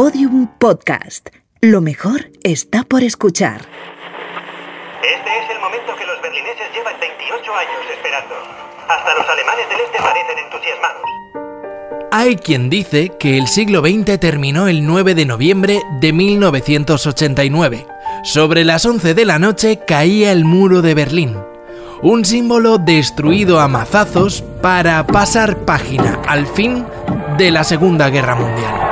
Podium Podcast. Lo mejor está por escuchar. Este es el momento que los berlineses llevan 28 años esperando. Hasta los alemanes del este parecen entusiasmados. Hay quien dice que el siglo XX terminó el 9 de noviembre de 1989. Sobre las 11 de la noche caía el muro de Berlín. Un símbolo destruido a mazazos para pasar página al fin de la Segunda Guerra Mundial.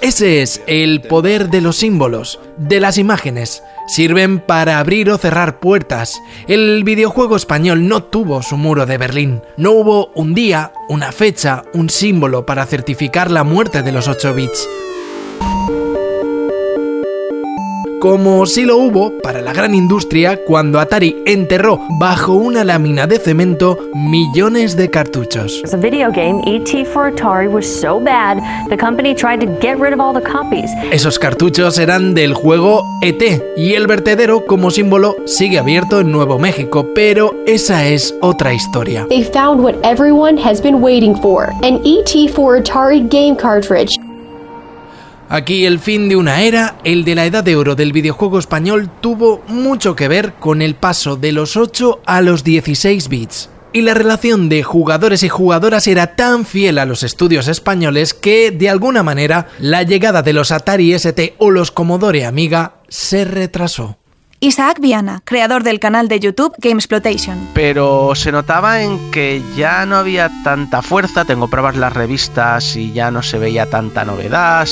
Ese es el poder de los símbolos, de las imágenes. Sirven para abrir o cerrar puertas. El videojuego español no tuvo su muro de Berlín. No hubo un día, una fecha, un símbolo para certificar la muerte de los 8 bits como si lo hubo para la gran industria cuando Atari enterró bajo una lámina de cemento millones de cartuchos. Esos cartuchos eran del juego ET y el vertedero como símbolo sigue abierto en Nuevo México, pero esa es otra historia. They found what everyone has been waiting for, an ET for Atari game cartridge. Aquí el fin de una era, el de la edad de oro del videojuego español, tuvo mucho que ver con el paso de los 8 a los 16 bits. Y la relación de jugadores y jugadoras era tan fiel a los estudios españoles que, de alguna manera, la llegada de los Atari ST o los Commodore Amiga se retrasó. Isaac Viana, creador del canal de YouTube Gamesploitation. Pero se notaba en que ya no había tanta fuerza, tengo pruebas las revistas y ya no se veía tanta novedad,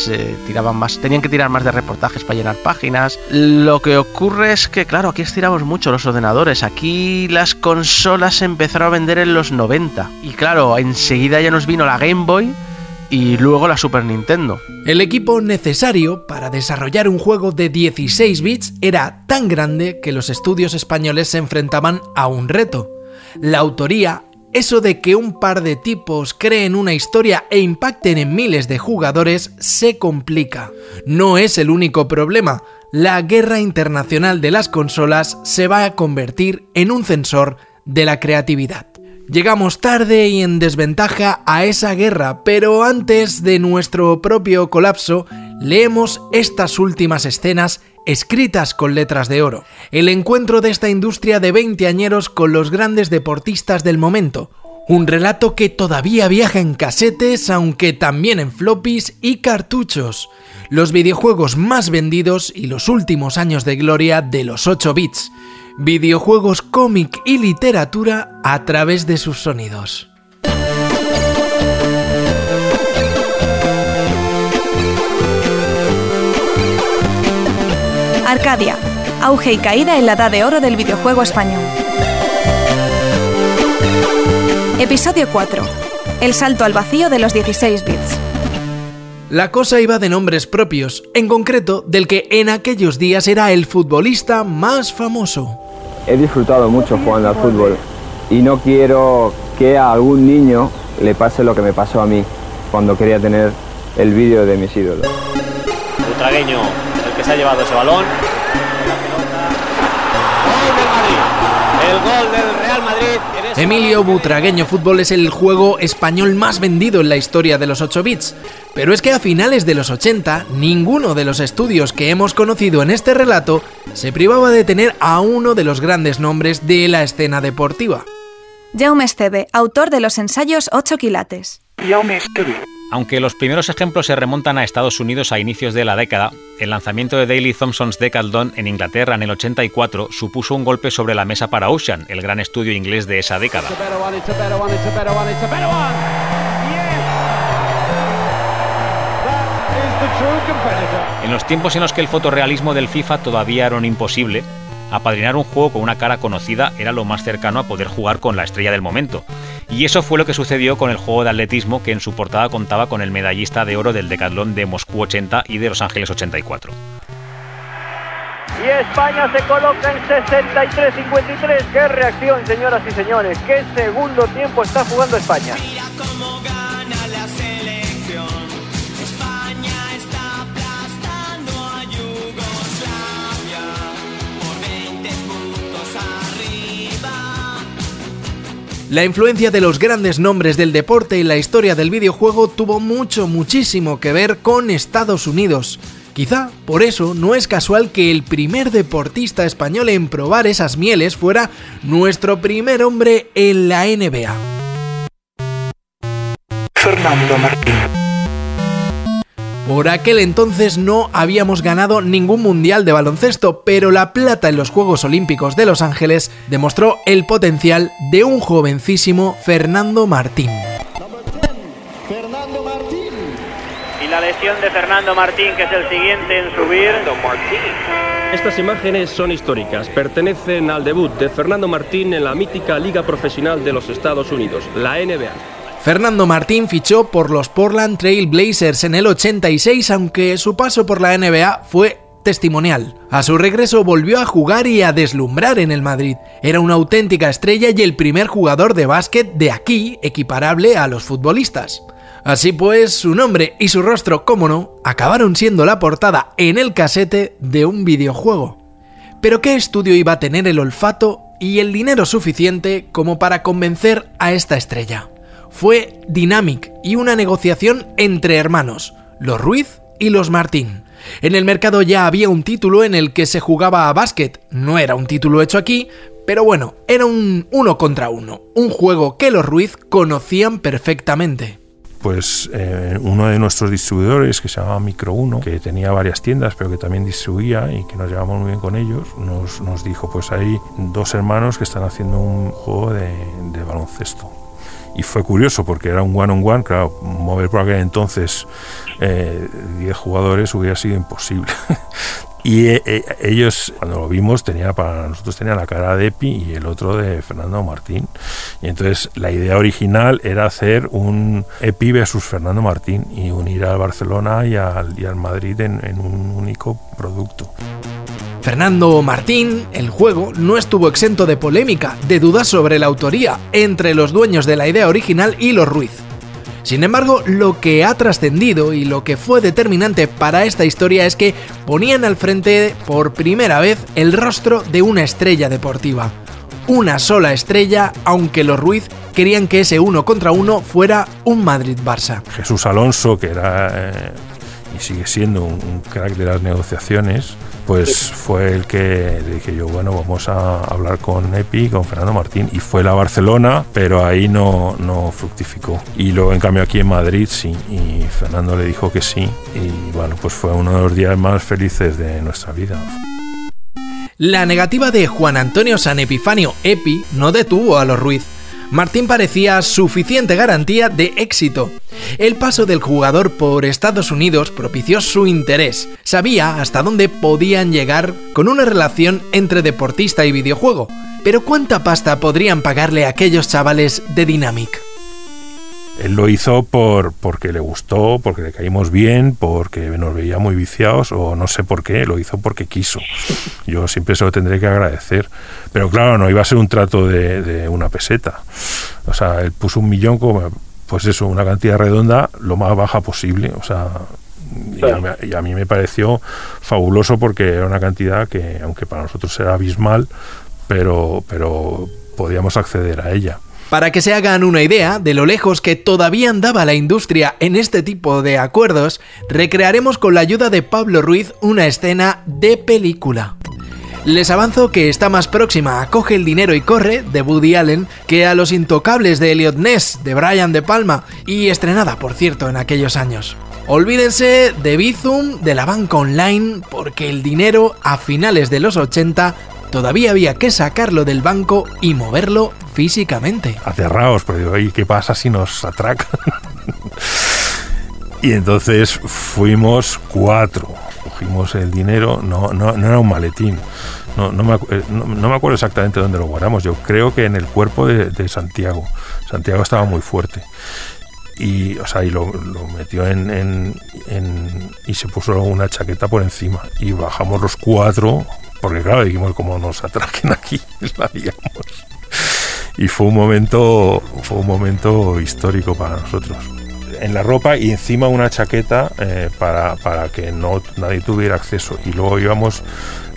tiraban más, tenían que tirar más de reportajes para llenar páginas. Lo que ocurre es que, claro, aquí estiramos mucho los ordenadores, aquí las consolas se empezaron a vender en los 90 y claro, enseguida ya nos vino la Game Boy y luego la Super Nintendo. El equipo necesario para desarrollar un juego de 16 bits era tan grande que los estudios españoles se enfrentaban a un reto. La autoría, eso de que un par de tipos creen una historia e impacten en miles de jugadores, se complica. No es el único problema. La guerra internacional de las consolas se va a convertir en un censor de la creatividad. Llegamos tarde y en desventaja a esa guerra, pero antes de nuestro propio colapso, leemos estas últimas escenas escritas con letras de oro. El encuentro de esta industria de 20 añeros con los grandes deportistas del momento. Un relato que todavía viaja en casetes, aunque también en floppies y cartuchos. Los videojuegos más vendidos y los últimos años de gloria de los 8 bits videojuegos, cómic y literatura a través de sus sonidos. Arcadia, auge y caída en la edad de oro del videojuego español. Episodio 4. El salto al vacío de los 16 bits. La cosa iba de nombres propios, en concreto del que en aquellos días era el futbolista más famoso. He disfrutado mucho jugando al fútbol y no quiero que a algún niño le pase lo que me pasó a mí cuando quería tener el vídeo de mis ídolos. El que se ha llevado ese balón. El gol del. Emilio Butragueño Fútbol es el juego español más vendido en la historia de los 8 bits. Pero es que a finales de los 80, ninguno de los estudios que hemos conocido en este relato se privaba de tener a uno de los grandes nombres de la escena deportiva. Jaume Esteve, autor de los ensayos 8 quilates. Aunque los primeros ejemplos se remontan a Estados Unidos a inicios de la década, el lanzamiento de Daily Thompson's Decathlon en Inglaterra en el 84 supuso un golpe sobre la mesa para Ocean, el gran estudio inglés de esa década. En los tiempos en los que el fotorrealismo del FIFA todavía era un imposible, apadrinar un juego con una cara conocida era lo más cercano a poder jugar con la estrella del momento. Y eso fue lo que sucedió con el juego de atletismo que en su portada contaba con el medallista de oro del Decathlon de Moscú 80 y de Los Ángeles 84. Y España se coloca en 63-53. ¡Qué reacción, señoras y señores! ¡Qué segundo tiempo está jugando España! La influencia de los grandes nombres del deporte y la historia del videojuego tuvo mucho, muchísimo que ver con Estados Unidos. Quizá por eso no es casual que el primer deportista español en probar esas mieles fuera nuestro primer hombre en la NBA. Fernando Martín. Por aquel entonces no habíamos ganado ningún mundial de baloncesto, pero la plata en los Juegos Olímpicos de Los Ángeles demostró el potencial de un jovencísimo Fernando Martín. Fernando Martín. Y la lesión de Fernando Martín, que es el siguiente en subir. Estas imágenes son históricas, pertenecen al debut de Fernando Martín en la mítica Liga Profesional de los Estados Unidos, la NBA. Fernando Martín fichó por los Portland Trail Blazers en el 86, aunque su paso por la NBA fue testimonial. A su regreso volvió a jugar y a deslumbrar en el Madrid. Era una auténtica estrella y el primer jugador de básquet de aquí equiparable a los futbolistas. Así pues, su nombre y su rostro, como no, acabaron siendo la portada en el casete de un videojuego. Pero ¿qué estudio iba a tener el olfato y el dinero suficiente como para convencer a esta estrella? Fue Dynamic y una negociación entre hermanos, los Ruiz y los Martín. En el mercado ya había un título en el que se jugaba a básquet, no era un título hecho aquí, pero bueno, era un uno contra uno, un juego que los Ruiz conocían perfectamente. Pues eh, uno de nuestros distribuidores, que se llamaba Micro 1, que tenía varias tiendas, pero que también distribuía y que nos llevamos muy bien con ellos, nos, nos dijo, pues hay dos hermanos que están haciendo un juego de, de baloncesto y fue curioso porque era un one on one, claro, mover por aquel entonces 10 eh, jugadores hubiera sido imposible. y eh, eh, ellos, cuando lo vimos, tenía para nosotros tenía la cara de Epi y el otro de Fernando Martín. Y entonces la idea original era hacer un Epi versus Fernando Martín y unir al Barcelona y al, y al Madrid en, en un único producto. Fernando Martín, el juego, no estuvo exento de polémica, de dudas sobre la autoría, entre los dueños de la idea original y los Ruiz. Sin embargo, lo que ha trascendido y lo que fue determinante para esta historia es que ponían al frente por primera vez el rostro de una estrella deportiva. Una sola estrella, aunque los Ruiz querían que ese uno contra uno fuera un Madrid-Barça. Jesús Alonso, que era eh, y sigue siendo un crack de las negociaciones, pues fue el que dije yo, bueno, vamos a hablar con Epi, con Fernando Martín, y fue la Barcelona, pero ahí no, no fructificó. Y luego, en cambio, aquí en Madrid sí, y Fernando le dijo que sí, y bueno, pues fue uno de los días más felices de nuestra vida. La negativa de Juan Antonio San Epifanio Epi no detuvo a los Ruiz Martín parecía suficiente garantía de éxito. El paso del jugador por Estados Unidos propició su interés. Sabía hasta dónde podían llegar con una relación entre deportista y videojuego. Pero ¿cuánta pasta podrían pagarle aquellos chavales de Dynamic? Él lo hizo por, porque le gustó, porque le caímos bien, porque nos veía muy viciados o no sé por qué, lo hizo porque quiso. Yo siempre se lo tendré que agradecer. Pero claro, no iba a ser un trato de, una peseta. O sea, él puso un millón como, pues eso, una cantidad redonda lo más baja posible. O sea, y a, y a, mí me pareció fabuloso porque era una cantidad que, aunque para nosotros era abismal, pero, pero podíamos acceder a ella. Para que se hagan una idea de lo lejos que todavía andaba la industria en este tipo de acuerdos, recrearemos con la ayuda de Pablo Ruiz una escena de película. Les avanzo que está más próxima a Coge el dinero y corre de Woody Allen que a Los intocables de Elliot Ness de Brian De Palma y estrenada por cierto en aquellos años. Olvídense de Bizum, de la banca online, porque el dinero a finales de los 80 todavía había que sacarlo del banco y moverlo físicamente. Aterraos, pero digo, ¿y qué pasa si nos atracan? y entonces fuimos cuatro. Cogimos el dinero, no, no, era un maletín. No, no, me, eh, no, me, acuerdo exactamente dónde lo guardamos. Yo creo que en el cuerpo de, Santiago. Santiago estaba muy fuerte y o sea y lo, metió en, y se puso una chaqueta por encima y bajamos los cuatro porque claro, dijimos, como nos atraquen aquí, la digamos. Y fue un momento, fue un momento histórico para nosotros. En la ropa y encima una chaqueta eh, para, para que no nadie tuviera acceso. Y luego íbamos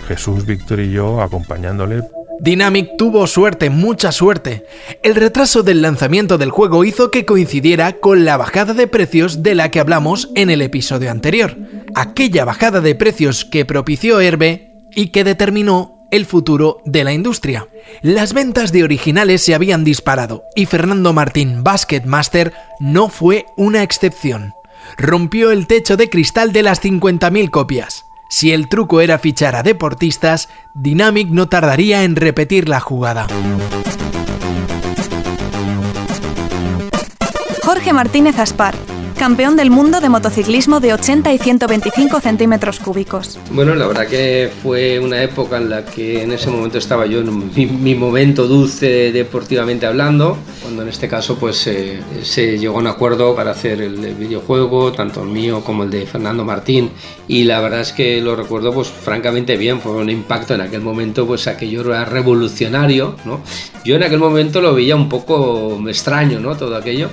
Jesús, Víctor y yo acompañándole Dynamic tuvo suerte, mucha suerte. El retraso del lanzamiento del juego hizo que coincidiera con la bajada de precios de la que hablamos en el episodio anterior. Aquella bajada de precios que propició Herbe y que determinó el futuro de la industria. Las ventas de originales se habían disparado y Fernando Martín Basket Master no fue una excepción. Rompió el techo de cristal de las 50.000 copias. Si el truco era fichar a deportistas, Dynamic no tardaría en repetir la jugada. Jorge Martínez Aspar, campeón del mundo de motociclismo de 80 y 125 centímetros cúbicos. Bueno, la verdad que fue una época en la que en ese momento estaba yo en mi, momento dulce deportivamente hablando, cuando en este caso pues eh, se llegó a un acuerdo para hacer el, videojuego, tanto el mío como el de Fernando Martín, y la verdad es que lo recuerdo pues francamente bien, fue un impacto en aquel momento, pues aquello era revolucionario, ¿no? Yo en aquel momento lo veía un poco extraño, ¿no? Todo aquello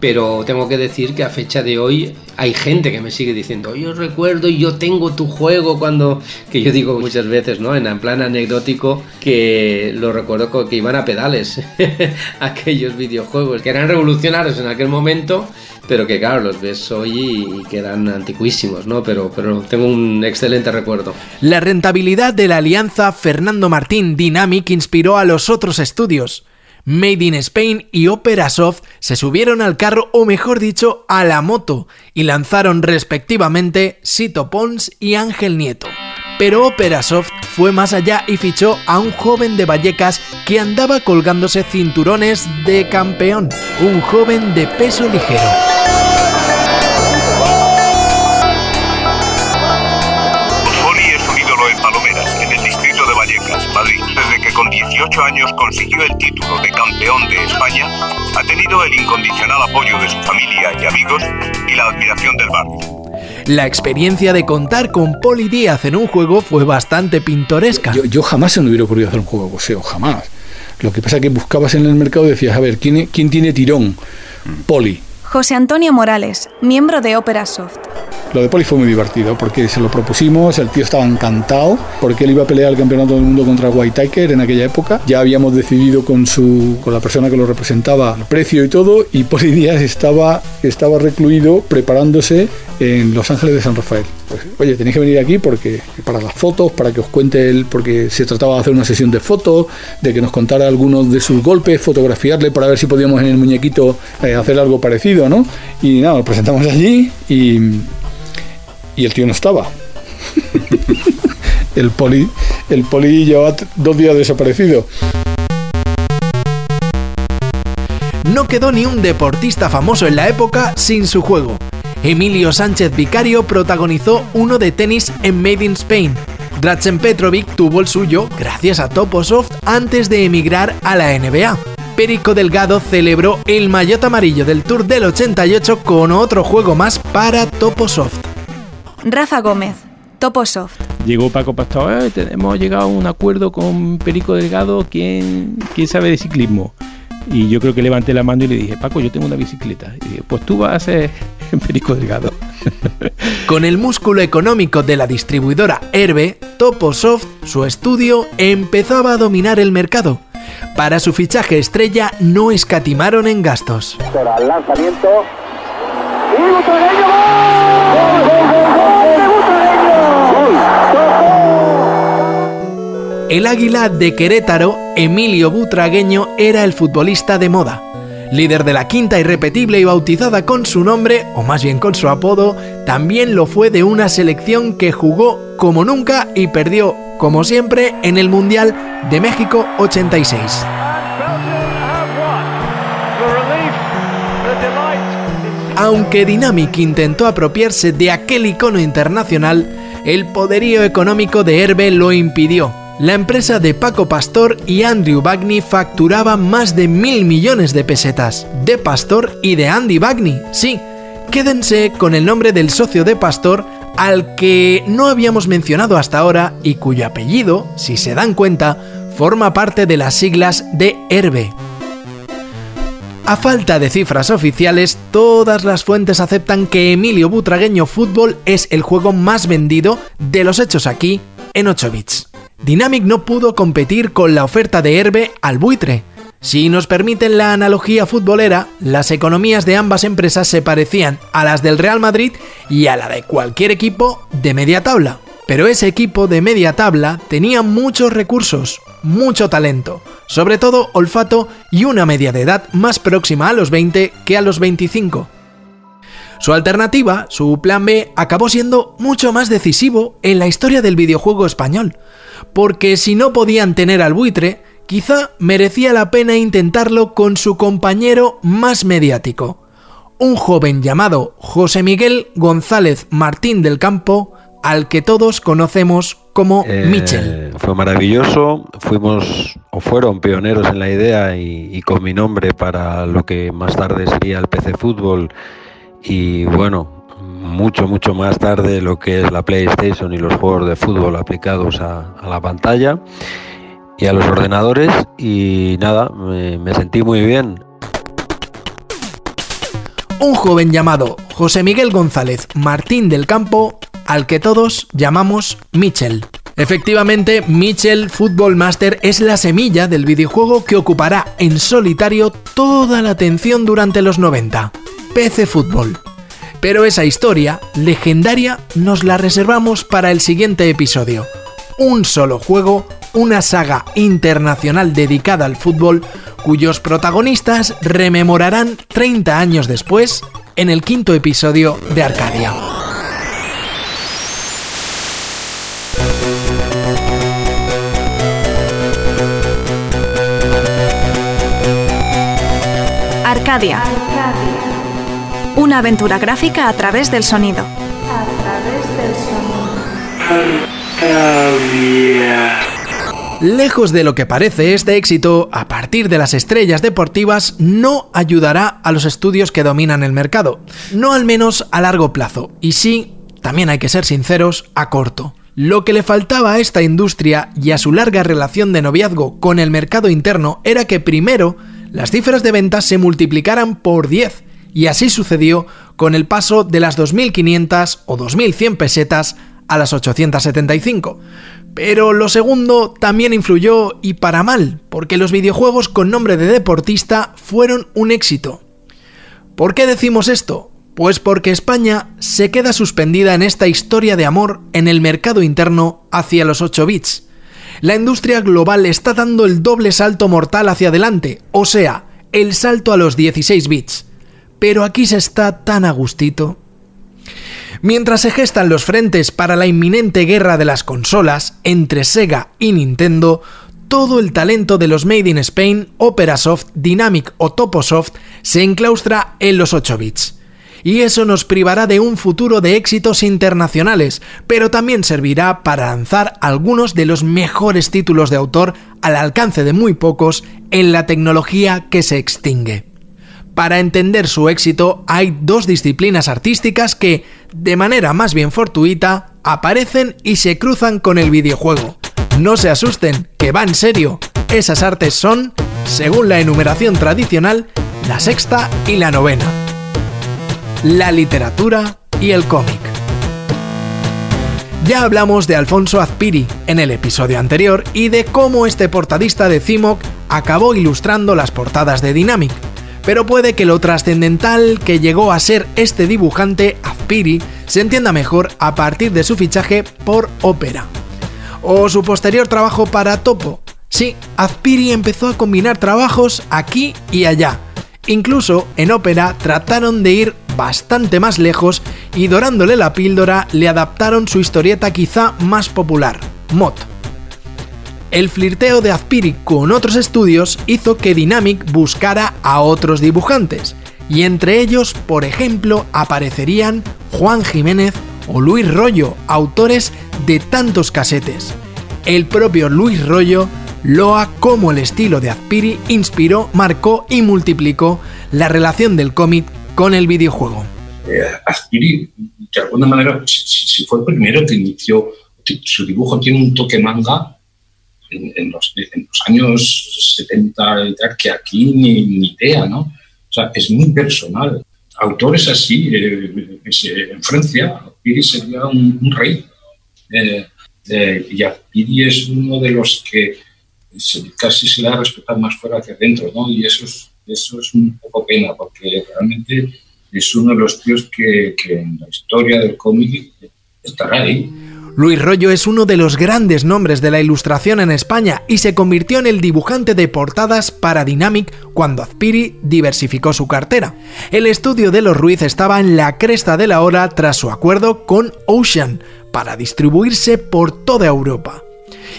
pero tengo que decir que a fecha de hoy hay gente que me sigue diciendo, yo recuerdo y yo tengo tu juego cuando, que yo digo muchas veces, ¿no? En plan anecdótico, que lo recuerdo que iban a pedales, aquellos videojuegos, que eran revolucionarios en aquel momento, pero que claro, los ves hoy y quedan antiquísimos, ¿no? Pero, pero tengo un excelente recuerdo. La rentabilidad de la alianza Fernando Martín Dynamic inspiró a los otros estudios. Made in Spain y Opera Soft se subieron al carro o mejor dicho a la moto y lanzaron respectivamente Sito Pons y Ángel Nieto. Pero Opera Soft fue más allá y fichó a un joven de Vallecas que andaba colgándose cinturones de campeón, un joven de peso ligero. 18 años consiguió el título de campeón de España, ha tenido el incondicional apoyo de su familia y amigos y la admiración del barrio. La experiencia de contar con Poli Díaz en un juego fue bastante pintoresca. Yo, jamás se me hubiera ocurrido hacer un juego de boxeo, jamás. Lo que pasa es que buscabas en el mercado y decías, a ver, ¿quién, quién tiene tirón? Poli. José Antonio Morales, miembro de Opera Soft. Lo de Poli fue muy divertido porque se lo propusimos, el tío estaba encantado porque él iba a pelear el campeonato del mundo contra White Tiger en aquella época. Ya habíamos decidido con su con la persona que lo representaba el precio y todo y Poli Díaz estaba estaba recluido preparándose en Los Ángeles de San Rafael. Pues, oye, tenéis que venir aquí porque para las fotos, para que os cuente él, porque se trataba de hacer una sesión de fotos, de que nos contara algunos de sus golpes, fotografiarle para ver si podíamos en el muñequito eh, hacer algo parecido, ¿no? Y nada, lo presentamos allí y y el tío no estaba. el poli, el poli llevaba dos días desaparecido. No quedó ni un deportista famoso en la época sin su juego. Emilio Sánchez Vicario protagonizó uno de tenis en Made in Spain. Drazen Petrovic tuvo el suyo gracias a Toposoft antes de emigrar a la NBA. Perico Delgado celebró el maillot amarillo del Tour del 88 con otro juego más para Toposoft. Rafa Gómez, Toposoft. Llegó Paco Pastor, hemos llegado a un acuerdo con Perico Delgado, ¿quién, quién sabe de ciclismo? Y yo creo que levanté la mano y le dije, Paco, yo tengo una bicicleta. Y dije, pues tú vas a ser Perico Delgado. Con el músculo económico de la distribuidora Herbe, Toposoft, su estudio, empezaba a dominar el mercado. Para su fichaje estrella no escatimaron en gastos. lanzamiento. El águila de Querétaro, Emilio Butragueño, era el futbolista de moda. Líder de la quinta irrepetible y bautizada con su nombre, o más bien con su apodo, también lo fue de una selección que jugó como nunca y perdió, como siempre, en el Mundial de México 86. Aunque Dynamic intentó apropiarse de aquel icono internacional, el poderío económico de Herbe lo impidió la empresa de Paco Pastor y Andrew Bagney facturaba más de mil millones de pesetas. De Pastor y de Andy Bagney, sí. Quédense con el nombre del socio de Pastor al que no habíamos mencionado hasta ahora y cuyo apellido, si se dan cuenta, forma parte de las siglas de Herbe. A falta de cifras oficiales, todas las fuentes aceptan que Emilio Butragueño Fútbol es el juego más vendido de los hechos aquí en 8 bits. Dynamic no pudo competir con la oferta de Herbe al buitre. Si nos permiten la analogía futbolera, las economías de ambas empresas se parecían a las del Real Madrid y a la de cualquier equipo de media tabla. Pero ese equipo de media tabla tenía muchos recursos, mucho talento, sobre todo olfato y una media de edad más próxima a los 20 que a los 25. Su alternativa, su plan B, acabó siendo mucho más decisivo en la historia del videojuego español, porque si no podían tener al buitre, quizá merecía la pena intentarlo con su compañero más mediático, un joven llamado José Miguel González Martín del Campo, al que todos conocemos como Eh, Mitchell. Fue maravilloso, fuimos o fueron pioneros en la idea y, y con mi nombre para lo que más tarde sería el PC Fútbol y bueno, mucho, mucho más tarde lo que es la PlayStation y los juegos de fútbol aplicados a, a la pantalla y a los ordenadores y nada, me, me sentí muy bien. Un joven llamado José Miguel González Martín del Campo, al que todos llamamos Mitchell. Efectivamente, Mitchell Football Master es la semilla del videojuego que ocupará en solitario toda la atención durante los 90. PC Fútbol. Pero esa historia legendaria nos la reservamos para el siguiente episodio. Un solo juego, una saga internacional dedicada al fútbol, cuyos protagonistas rememorarán 30 años después en el quinto episodio de Arcadia. Una aventura gráfica a través del sonido. Lejos de lo que parece, este éxito, a partir de las estrellas deportivas, no ayudará a los estudios que dominan el mercado. No al menos a largo plazo. Y sí, también hay que ser sinceros, a corto. Lo que le faltaba a esta industria y a su larga relación de noviazgo con el mercado interno era que primero las cifras de ventas se multiplicaran por 10, y así sucedió con el paso de las 2.500 o 2.100 pesetas a las 875. Pero lo segundo también influyó y para mal, porque los videojuegos con nombre de deportista fueron un éxito. ¿Por qué decimos esto? Pues porque España se queda suspendida en esta historia de amor en el mercado interno hacia los 8 bits. La industria global está dando el doble salto mortal hacia adelante, o sea, el salto a los 16 bits. Pero aquí se está tan a gustito. Mientras se gestan los frentes para la inminente guerra de las consolas entre Sega y Nintendo, todo el talento de los Made in Spain, Operasoft, Dynamic o Toposoft se enclaustra en los 8 bits. Y eso nos privará de un futuro de éxitos internacionales, pero también servirá para lanzar algunos de los mejores títulos de autor al alcance de muy pocos en la tecnología que se extingue. Para entender su éxito hay dos disciplinas artísticas que, de manera más bien fortuita, aparecen y se cruzan con el videojuego. No se asusten, que va en serio. Esas artes son, según la enumeración tradicional, la sexta y la novena. La literatura y el cómic. Ya hablamos de Alfonso Azpiri en el episodio anterior y de cómo este portadista de CIMOC acabó ilustrando las portadas de Dynamic, pero puede que lo trascendental que llegó a ser este dibujante, Azpiri, se entienda mejor a partir de su fichaje por Opera. O su posterior trabajo para Topo. Sí, Azpiri empezó a combinar trabajos aquí y allá. Incluso en Opera trataron de ir bastante más lejos y dorándole la píldora le adaptaron su historieta quizá más popular, Mot. El flirteo de Azpiri con otros estudios hizo que Dynamic buscara a otros dibujantes, y entre ellos, por ejemplo, aparecerían Juan Jiménez o Luis Rollo, autores de tantos casetes. El propio Luis Rollo loa cómo el estilo de Azpiri inspiró, marcó y multiplicó la relación del cómic con el videojuego. Eh, Azpiri, de alguna manera, si, si fue el primero que inició, su dibujo tiene un toque manga en, en, los, en, los, años 70 y tal, que aquí ni, ni, idea, ¿no? O sea, es muy personal. Autores así, eh, en Francia, Piri sería un, un rey. Eh, Eh, y Azpiri es uno de los que casi se le ha respetado más fuera que dentro, ¿no? Y eso es, eso es un poco pena, porque realmente es uno de los tíos que, en la historia del cómic estará ahí. Luis Rollo es uno de los grandes nombres de la ilustración en España y se convirtió en el dibujante de portadas para Dynamic cuando Azpiri diversificó su cartera. El estudio de los Ruiz estaba en la cresta de la hora tras su acuerdo con Ocean para distribuirse por toda Europa.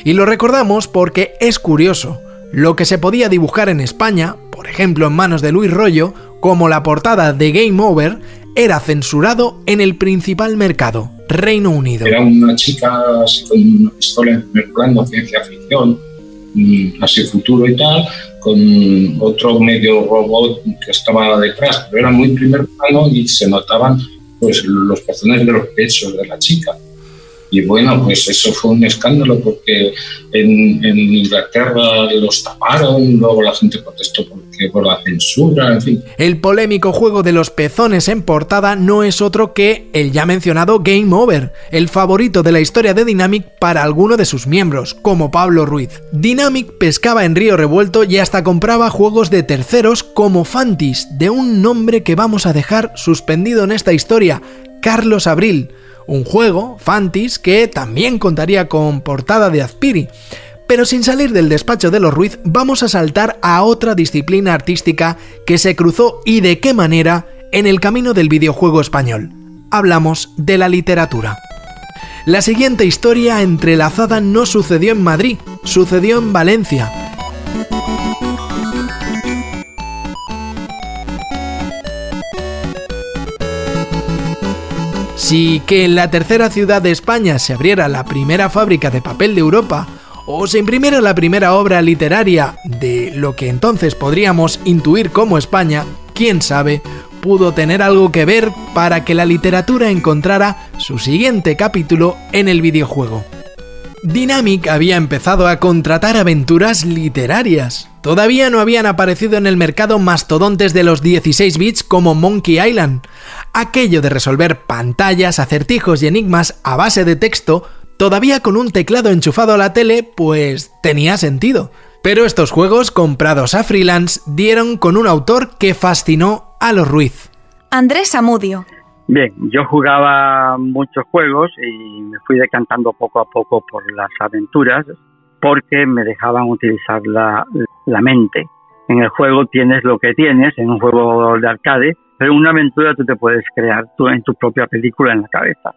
Y lo recordamos porque es curioso, lo que se podía dibujar en España, por ejemplo en manos de Luis Rollo, como la portada de Game Over, era censurado en el principal mercado, Reino Unido. Era una chica así con una pistola en ciencia ficción, mm, así futuro y tal, con otro medio robot que estaba detrás, pero era muy primer plano y se notaban pues los pezones de los pechos de la chica. Y bueno, pues eso fue un escándalo porque en, Inglaterra los taparon, luego la gente protestó porque, por la censura, en fin. El polémico juego de los pezones en portada no es otro que el ya mencionado Game Over, el favorito de la historia de Dynamic para alguno de sus miembros, como Pablo Ruiz. Dynamic pescaba en río revuelto y hasta compraba juegos de terceros como Fantis, de un nombre que vamos a dejar suspendido en esta historia, Carlos Abril un juego, Fantis, que también contaría con portada de Azpiri. Pero sin salir del despacho de los Ruiz, vamos a saltar a otra disciplina artística que se cruzó y de qué manera en el camino del videojuego español. Hablamos de la literatura. La siguiente historia entrelazada no sucedió en Madrid, sucedió en Valencia, Si que en la tercera ciudad de España se abriera la primera fábrica de papel de Europa, o se imprimiera la primera obra literaria de lo que entonces podríamos intuir como España, quién sabe, pudo tener algo que ver para que la literatura encontrara su siguiente capítulo en el videojuego. Dynamic había empezado a contratar aventuras literarias. Todavía no habían aparecido en el mercado mastodontes de los 16 bits como Monkey Island. Aquello de resolver pantallas, acertijos y enigmas a base de texto, todavía con un teclado enchufado a la tele, pues tenía sentido. Pero estos juegos comprados a freelance dieron con un autor que fascinó a los Ruiz. Andrés Amudio. Bien, yo jugaba muchos juegos y me fui decantando poco a poco por las aventuras porque me dejaban utilizar la, mente. En el juego tienes lo que tienes, en un juego de arcade, pero en una aventura tú te puedes crear en tu propia película en la cabeza.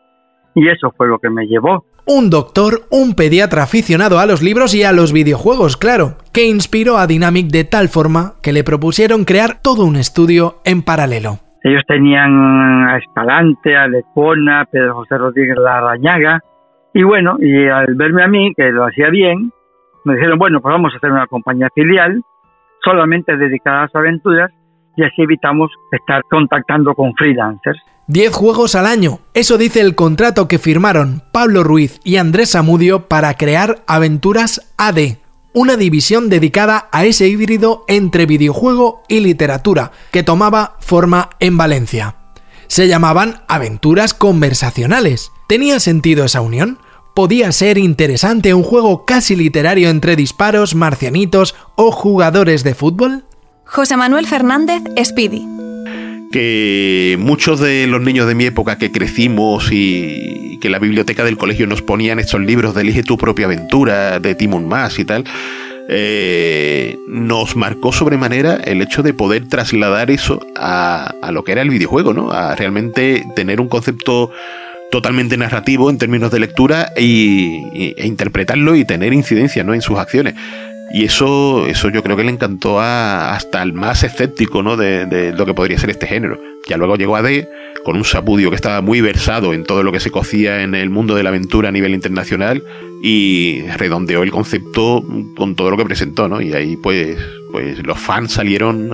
Y eso fue lo que me llevó. Un doctor, un pediatra aficionado a los libros y a los videojuegos, claro, que inspiró a Dynamic de tal forma que le propusieron crear todo un estudio en paralelo. Ellos tenían a Escalante, a Lecona, Pedro José Rodríguez Larrañaga, y bueno, y al verme a mí, que lo hacía bien, me dijeron, bueno, pues vamos a hacer una compañía filial solamente dedicada a las aventuras y así evitamos estar contactando con freelancers. 10 juegos al año, eso dice el contrato que firmaron Pablo Ruiz y Andrés Amudio para crear Aventuras AD, una división dedicada a ese híbrido entre videojuego y literatura, que tomaba forma en Valencia. Se llamaban Aventuras Conversacionales. ¿Tenía sentido esa unión? ¿Podía ser interesante un juego casi literario entre disparos, marcianitos o jugadores de fútbol? José Manuel Fernández, Speedy. Que muchos de los niños de mi época que crecimos y que la biblioteca del colegio nos ponían estos libros de Elige tu propia aventura, de Timon Más y tal, eh, nos marcó sobremanera el hecho de poder trasladar eso a, lo que era el videojuego, ¿no? A realmente tener un concepto totalmente narrativo en términos de lectura y, e interpretarlo y tener incidencia ¿no? en sus acciones. Y eso, eso yo creo que le encantó a, hasta el más escéptico ¿no? de, de, lo que podría ser este género. Ya luego llegó a D con un Sapudio que estaba muy versado en todo lo que se cocía en el mundo de la aventura a nivel internacional y redondeó el concepto con todo lo que presentó, ¿no? Y ahí pues, pues los fans salieron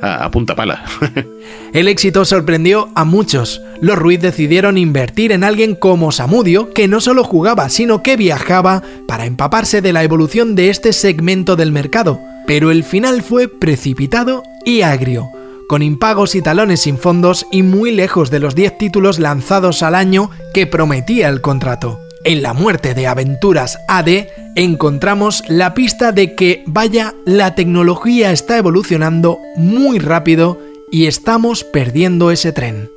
a, a punta pala. el éxito sorprendió a muchos. Los Ruiz decidieron invertir en alguien como Samudio, que no solo jugaba, sino que viajaba para empaparse de la evolución de este segmento del mercado. Pero el final fue precipitado y agrio con impagos y talones sin fondos y muy lejos de los 10 títulos lanzados al año que prometía el contrato. En la muerte de Aventuras AD encontramos la pista de que, vaya, la tecnología está evolucionando muy rápido y estamos perdiendo ese tren.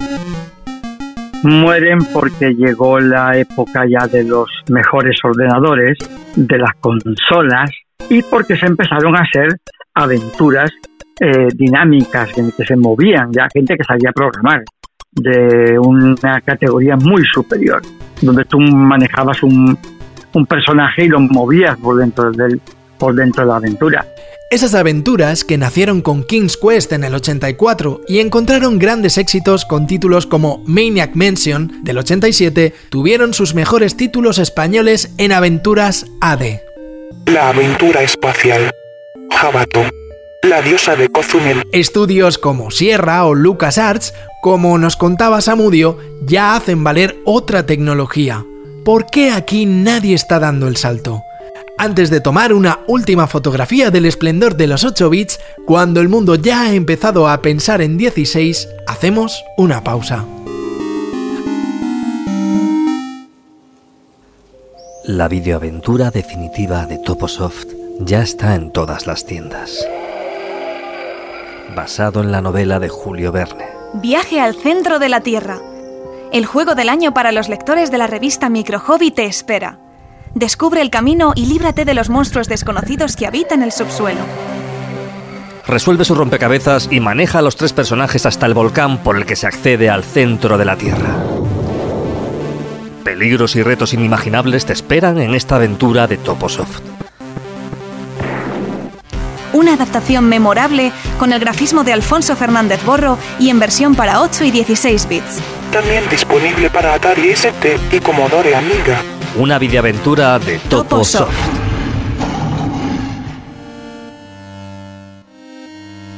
Mueren porque llegó la época ya de los mejores ordenadores, de las consolas y porque se empezaron a hacer aventuras eh, dinámicas en que se movían ya gente que sabía programar de una categoría muy superior, donde tú manejabas un, un personaje y lo movías por dentro, del, por dentro de la aventura. Esas aventuras que nacieron con King's Quest en el 84 y encontraron grandes éxitos con títulos como Maniac Mansion del 87, tuvieron sus mejores títulos españoles en Aventuras AD. La aventura espacial. Jabato. La diosa de Cozumel. Estudios como Sierra o LucasArts, como nos contaba Samudio, ya hacen valer otra tecnología. ¿Por qué aquí nadie está dando el salto? Antes de tomar una última fotografía del esplendor de los 8 bits, cuando el mundo ya ha empezado a pensar en 16, hacemos una pausa. La videoaventura definitiva de Toposoft ya está en todas las tiendas. Basado en la novela de Julio Verne. Viaje al centro de la Tierra. El juego del año para los lectores de la revista Micro Hobby te espera. Descubre el camino y líbrate de los monstruos desconocidos que habitan el subsuelo. Resuelve su rompecabezas y maneja a los tres personajes hasta el volcán por el que se accede al centro de la Tierra. Peligros y retos inimaginables te esperan en esta aventura de Toposoft. Una adaptación memorable con el grafismo de Alfonso Fernández Borro y en versión para 8 y 16 bits. También disponible para Atari ST y Commodore Amiga. Una videoaventura de Toposoft.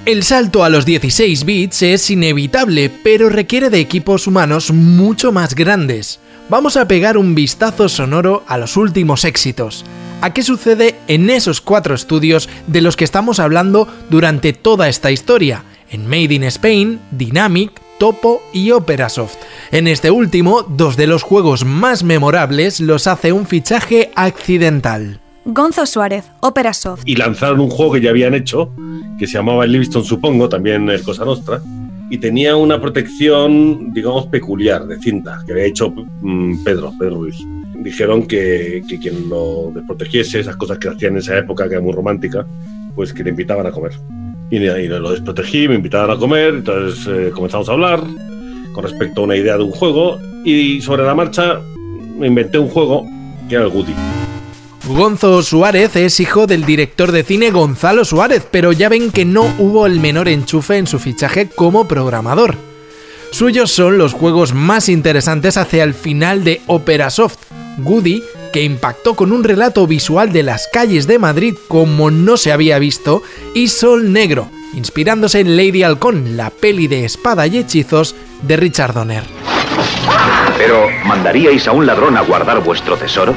El salto a los 16 bits es inevitable, pero requiere de equipos humanos mucho más grandes. Vamos a pegar un vistazo sonoro a los últimos éxitos. ¿A qué sucede en esos cuatro estudios de los que estamos hablando durante toda esta historia? En Made in Spain, Dynamic, Topo y Operasoft. En este último, dos de los juegos más memorables los hace un fichaje accidental. Gonzo Suárez, Operasoft. Y lanzaron un juego que ya habían hecho, que se llamaba el Livingston, supongo, también el Cosa Nostra, y tenía una protección, digamos, peculiar de cinta que había hecho mm, Pedro, Pedro Ruiz. Dijeron que, que quien lo desprotegiese, esas cosas que hacían en esa época, que era muy romántica, pues que le invitaban a comer. Y, y lo desprotegí, me invitaban a comer, entonces eh, comenzamos a hablar con respecto a una idea de un juego y sobre la marcha me inventé un juego que era el Goody. Gonzo Suárez es hijo del director de cine Gonzalo Suárez, pero ya ven que no hubo el menor enchufe en su fichaje como programador. Suyos son los juegos más interesantes hacia el final de Operasoft, Goody, que impactó con un relato visual de las calles de Madrid como no se había visto, y Sol Negro, inspirándose en Lady Halcón, la peli de espada y hechizos de Richard Donner. Pero, ¿mandaríais a un ladrón a guardar vuestro tesoro?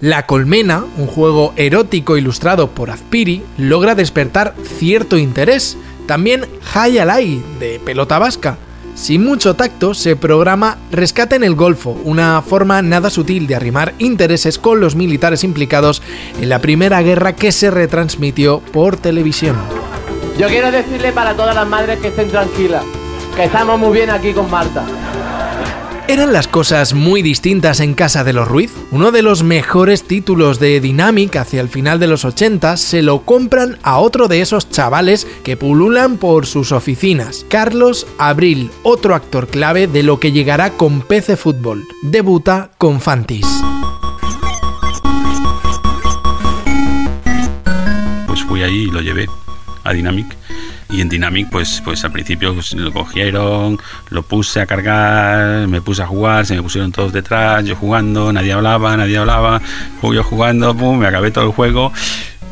La Colmena, un juego erótico ilustrado por Azpiri, logra despertar cierto interés. También High Alai, de pelota vasca. Sin mucho tacto, se programa Rescate en el Golfo, una forma nada sutil de arrimar intereses con los militares implicados en la primera guerra que se retransmitió por televisión. Yo quiero decirle para todas las madres que estén tranquilas, que estamos muy bien aquí con Marta. ¿Eran las cosas muy distintas en casa de los Ruiz? Uno de los mejores títulos de Dynamic hacia el final de los 80 se lo compran a otro de esos chavales que pululan por sus oficinas, Carlos Abril, otro actor clave de lo que llegará con PC Fútbol. Debuta con Fantis. Pues fui ahí y lo llevé a Dynamic y en Dynamic pues pues al principio pues, lo cogieron lo puse a cargar me puse a jugar se me pusieron todos detrás yo jugando nadie hablaba nadie hablaba yo jugando pum, me acabé todo el juego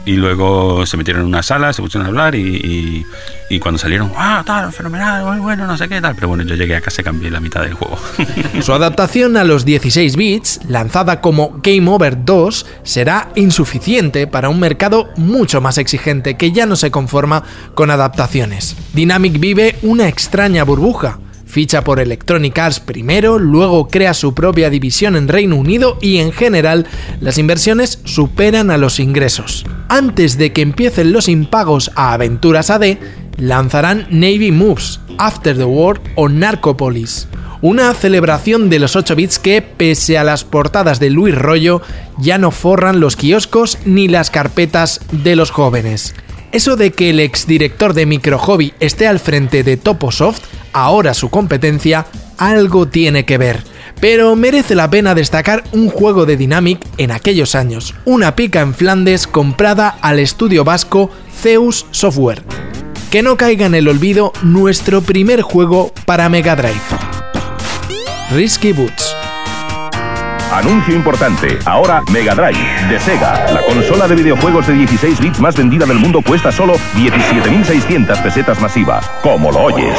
y luego se metieron en una sala, se pusieron a hablar y, y, cuando salieron, ¡ah, tal, fenomenal, muy bueno, no sé qué tal! Pero bueno, yo llegué a casa y cambié la mitad del juego. Su adaptación a los 16 bits, lanzada como Game Over 2, será insuficiente para un mercado mucho más exigente que ya no se conforma con adaptaciones. Dynamic vive una extraña burbuja Ficha por Electronic Arts primero, luego crea su propia división en Reino Unido y en general las inversiones superan a los ingresos. Antes de que empiecen los impagos a Aventuras AD, lanzarán Navy Moves, After the War o Narcopolis. Una celebración de los 8 bits que, pese a las portadas de Luis Rollo, ya no forran los kioscos ni las carpetas de los jóvenes. Eso de que el exdirector de Micro Hobby esté al frente de Toposoft, ahora su competencia, algo tiene que ver. Pero merece la pena destacar un juego de Dynamic en aquellos años, una pica en Flandes comprada al estudio vasco Zeus Software. Que no caiga en el olvido nuestro primer juego para Mega Drive. Risky Boots. Anuncio importante. Ahora Mega Drive de Sega. La consola de videojuegos de 16 bits más vendida del mundo cuesta solo 17.600 pesetas masiva. Como lo oyes.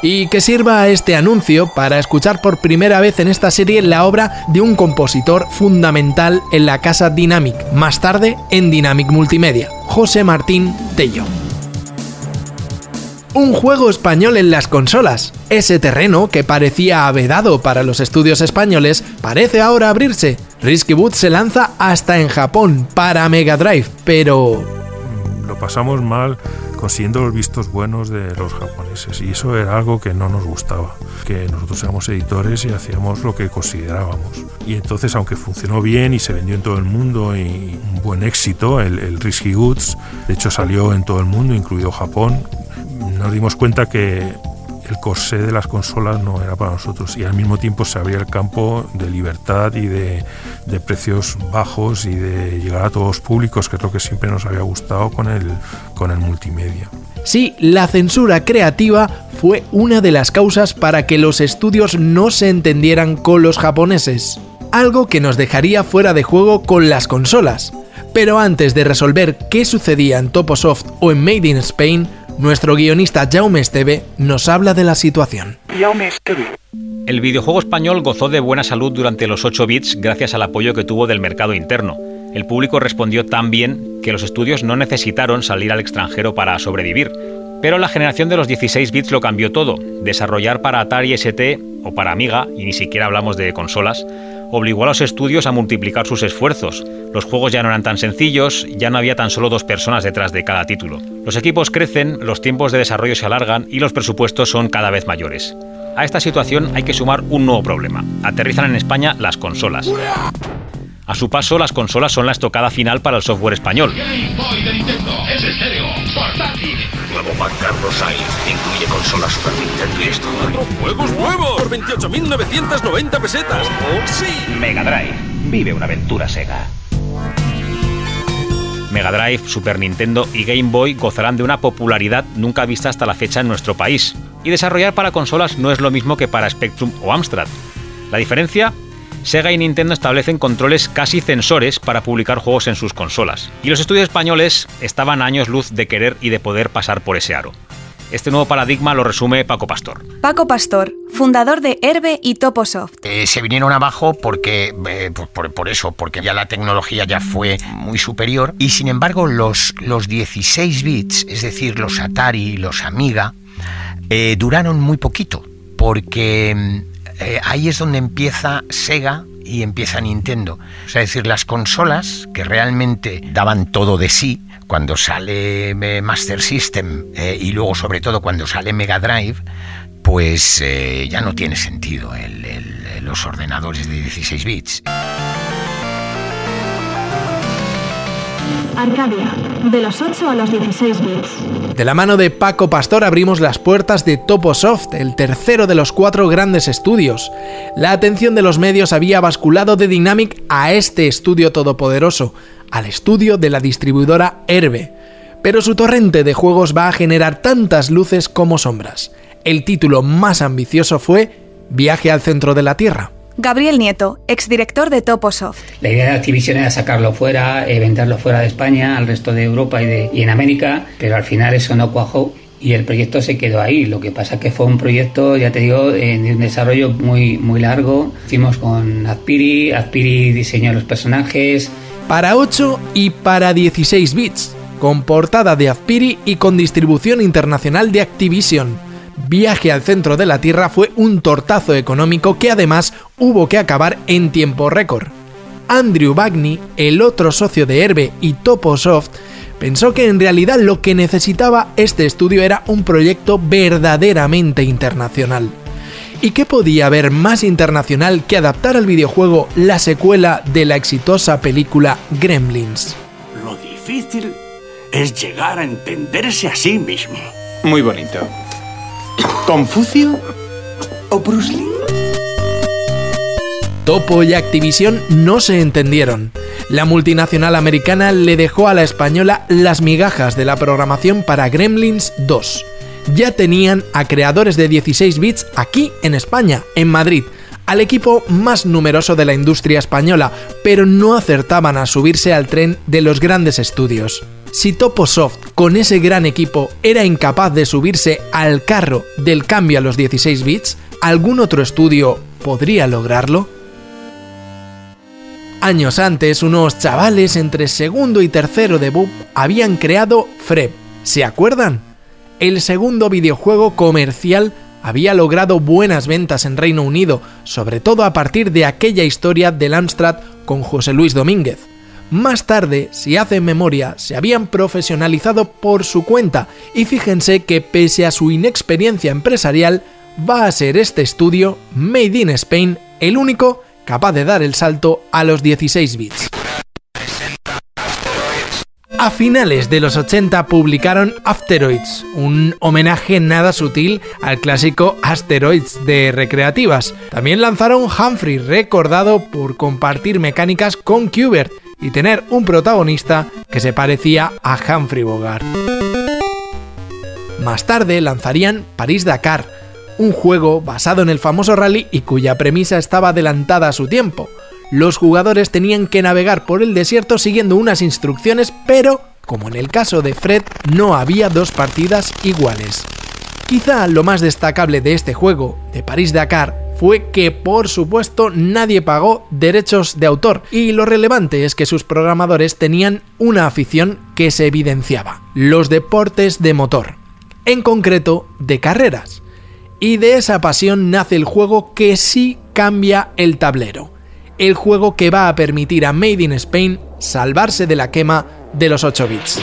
Y que sirva este anuncio para escuchar por primera vez en esta serie la obra de un compositor fundamental en la casa Dynamic, más tarde en Dynamic Multimedia, José Martín Tello un juego español en las consolas. Ese terreno, que parecía avedado para los estudios españoles, parece ahora abrirse. Risky Boot se lanza hasta en Japón para Mega Drive, pero... Lo pasamos mal consiguiendo los vistos buenos de los japoneses y eso era algo que no nos gustaba, que nosotros éramos editores y hacíamos lo que considerábamos. Y entonces, aunque funcionó bien y se vendió en todo el mundo y un buen éxito, el, Risky Goods, de hecho salió en todo el mundo, incluido Japón, nos dimos cuenta que el corsé de las consolas no era para nosotros y al mismo tiempo se abría el campo de libertad y de, precios bajos y de llegar a todos los públicos, que es lo que siempre nos había gustado con el, con el multimedia. Sí, la censura creativa fue una de las causas para que los estudios no se entendieran con los japoneses, algo que nos dejaría fuera de juego con las consolas. Pero antes de resolver qué sucedía en Toposoft o en Made in Spain, nuestro guionista Jaume Esteve nos habla de la situación. El videojuego español gozó de buena salud durante los 8 bits gracias al apoyo que tuvo del mercado interno. El público respondió tan bien que los estudios no necesitaron salir al extranjero para sobrevivir. Pero la generación de los 16 bits lo cambió todo. Desarrollar para Atari ST o para Amiga, y ni siquiera hablamos de consolas, obligó a los estudios a multiplicar sus esfuerzos. Los juegos ya no eran tan sencillos, ya no había tan solo dos personas detrás de cada título. Los equipos crecen, los tiempos de desarrollo se alargan y los presupuestos son cada vez mayores. A esta situación hay que sumar un nuevo problema. Aterrizan en España las consolas. A su paso, las consolas son la estocada final para el software español. Nuevo Carlos Sainz incluye consolas Super Nintendo y esto. juegos nuevos! ¡Por 28.990 pesetas! ¡Oh, sí! Mega Drive. Vive una aventura Sega. Mega Drive, Super Nintendo y Game Boy gozarán de una popularidad nunca vista hasta la fecha en nuestro país. Y desarrollar para consolas no es lo mismo que para Spectrum o Amstrad. La diferencia Sega y Nintendo establecen controles casi censores para publicar juegos en sus consolas, y los estudios españoles estaban a años luz de querer y de poder pasar por ese aro. Este nuevo paradigma lo resume Paco Pastor. Paco Pastor, fundador de Herbe y Toposoft. Eh, se vinieron abajo porque, eh, por, eso, porque ya la tecnología ya fue muy superior y sin embargo los, los 16 bits, es decir, los Atari y los Amiga, eh, duraron muy poquito porque mm, eh, ahí es donde empieza Sega y empieza Nintendo. es decir, las consolas que realmente daban todo de sí, cuando sale eh, Master System eh, y luego sobre todo cuando sale Mega Drive, pues ya no tiene sentido los ordenadores de 16 bits. Arcadia, de los 8 a los 16 bits. De la mano de Paco Pastor abrimos las puertas de Toposoft, el tercero de los cuatro grandes estudios. La atención de los medios había basculado de Dynamic a este estudio todopoderoso, al estudio de la distribuidora Herbe. Pero su torrente de juegos va a generar tantas luces como sombras. El título más ambicioso fue Viaje al centro de la Tierra. Gabriel Nieto, exdirector de Toposoft. La idea de Activision era sacarlo fuera, eh, venderlo fuera de España, al resto de Europa y, de, y en América, pero al final eso no cuajó y el proyecto se quedó ahí. Lo que pasa es que fue un proyecto, ya te digo, en un desarrollo muy, muy largo. Hicimos con Azpiri, Azpiri diseñó los personajes. Para 8 y para 16 bits, con portada de Azpiri y con distribución internacional de Activision Viaje al centro de la Tierra fue un tortazo económico que además hubo que acabar en tiempo récord. Andrew Bagney, el otro socio de Herbe y Toposoft, pensó que en realidad lo que necesitaba este estudio era un proyecto verdaderamente internacional. ¿Y qué podía haber más internacional que adaptar al videojuego la secuela de la exitosa película Gremlins? Lo difícil es llegar a entenderse a sí mismo. Muy bonito. ¿Confucio o Bruce Lee? Topo y Activision no se entendieron. La multinacional americana le dejó a la española las migajas de la programación para Gremlins 2. Ya tenían a creadores de 16 bits aquí en España, en Madrid, al equipo más numeroso de la industria española, pero no acertaban a subirse al tren de los grandes estudios. Si Toposoft, con ese gran equipo, era incapaz de subirse al carro del cambio a los 16 bits, ¿algún otro estudio podría lograrlo? Años antes, unos chavales entre segundo y tercero de BUP habían creado Freb. ¿Se acuerdan? El segundo videojuego comercial había logrado buenas ventas en Reino Unido, sobre todo a partir de aquella historia del Amstrad con José Luis Domínguez. Más tarde, si hacen memoria, se habían profesionalizado por su cuenta y fíjense que pese a su inexperiencia empresarial, va a ser este estudio, Made in Spain, el único capaz de dar el salto a los 16 bits. A finales de los 80 publicaron Afteroids, un homenaje nada sutil al clásico Asteroids de recreativas. También lanzaron Humphrey, recordado por compartir mecánicas con Qbert y tener un protagonista que se parecía a Humphrey Bogart. Más tarde lanzarían París-Dakar, un juego basado en el famoso rally y cuya premisa estaba adelantada a su tiempo. Los jugadores tenían que navegar por el desierto siguiendo unas instrucciones, pero, como en el caso de Fred, no había dos partidas iguales. Quizá lo más destacable de este juego, de París-Dakar, fue que por supuesto nadie pagó derechos de autor y lo relevante es que sus programadores tenían una afición que se evidenciaba, los deportes de motor, en concreto de carreras. Y de esa pasión nace el juego que sí cambia el tablero. El juego que va a permitir a Made in Spain salvarse de la quema de los 8 bits.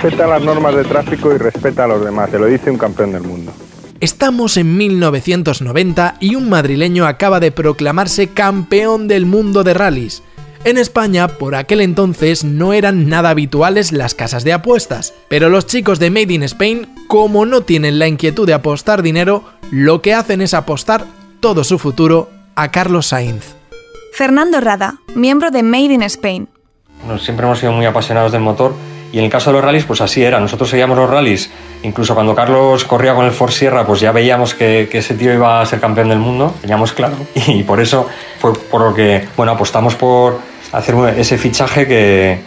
Respeta las normas de tráfico y respeta a los demás, te lo dice un campeón del mundo. Estamos en 1990 y un madrileño acaba de proclamarse campeón del mundo de rallies. En España, por aquel entonces, no eran nada habituales las casas de apuestas, pero los chicos de Made in Spain, como no tienen la inquietud de apostar dinero, lo que hacen es apostar todo su futuro a Carlos Sainz. Fernando Rada, miembro de Made in Spain. Bueno, siempre hemos sido muy apasionados del motor y en el caso de los rallies, pues así era. Nosotros seguíamos los rallies, incluso cuando Carlos corría con el Ford Sierra, pues ya veíamos que, que, ese tío iba a ser campeón del mundo, teníamos claro. Y por eso fue por lo que, bueno, apostamos por hacer ese fichaje que,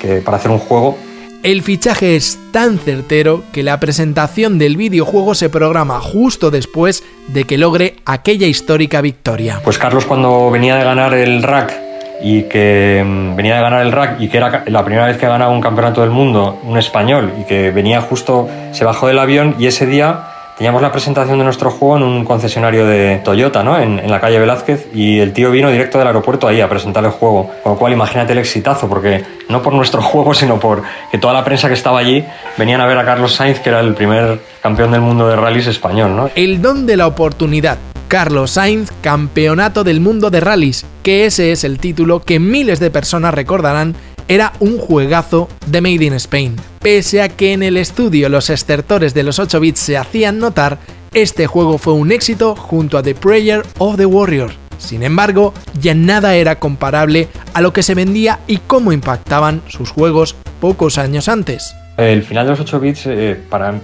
que para hacer un juego. El fichaje es tan certero que la presentación del videojuego se programa justo después de que logre aquella histórica victoria. Pues Carlos cuando venía de ganar el rack y que mm, venía de ganar el rack y que era la primera vez que ganaba un campeonato del mundo, un español, y que venía justo, se bajó del avión y ese día teníamos la presentación de nuestro juego en un concesionario de Toyota, ¿no? En, en, la calle Velázquez, y el tío vino directo del aeropuerto ahí a presentar el juego. Con lo cual, imagínate el exitazo, porque no por nuestro juego, sino por que toda la prensa que estaba allí venían a ver a Carlos Sainz, que era el primer campeón del mundo de rallies español, ¿no? El don de la oportunidad. Carlos Sainz, Campeonato del Mundo de Rallys, que ese es el título que miles de personas recordarán era un juegazo de Made in Spain. Pese a que en el estudio los estertores de los 8 bits se hacían notar, este juego fue un éxito junto a The Prayer of the Warrior. Sin embargo, ya nada era comparable a lo que se vendía y cómo impactaban sus juegos pocos años antes. El final de los 8 bits, eh, para mm,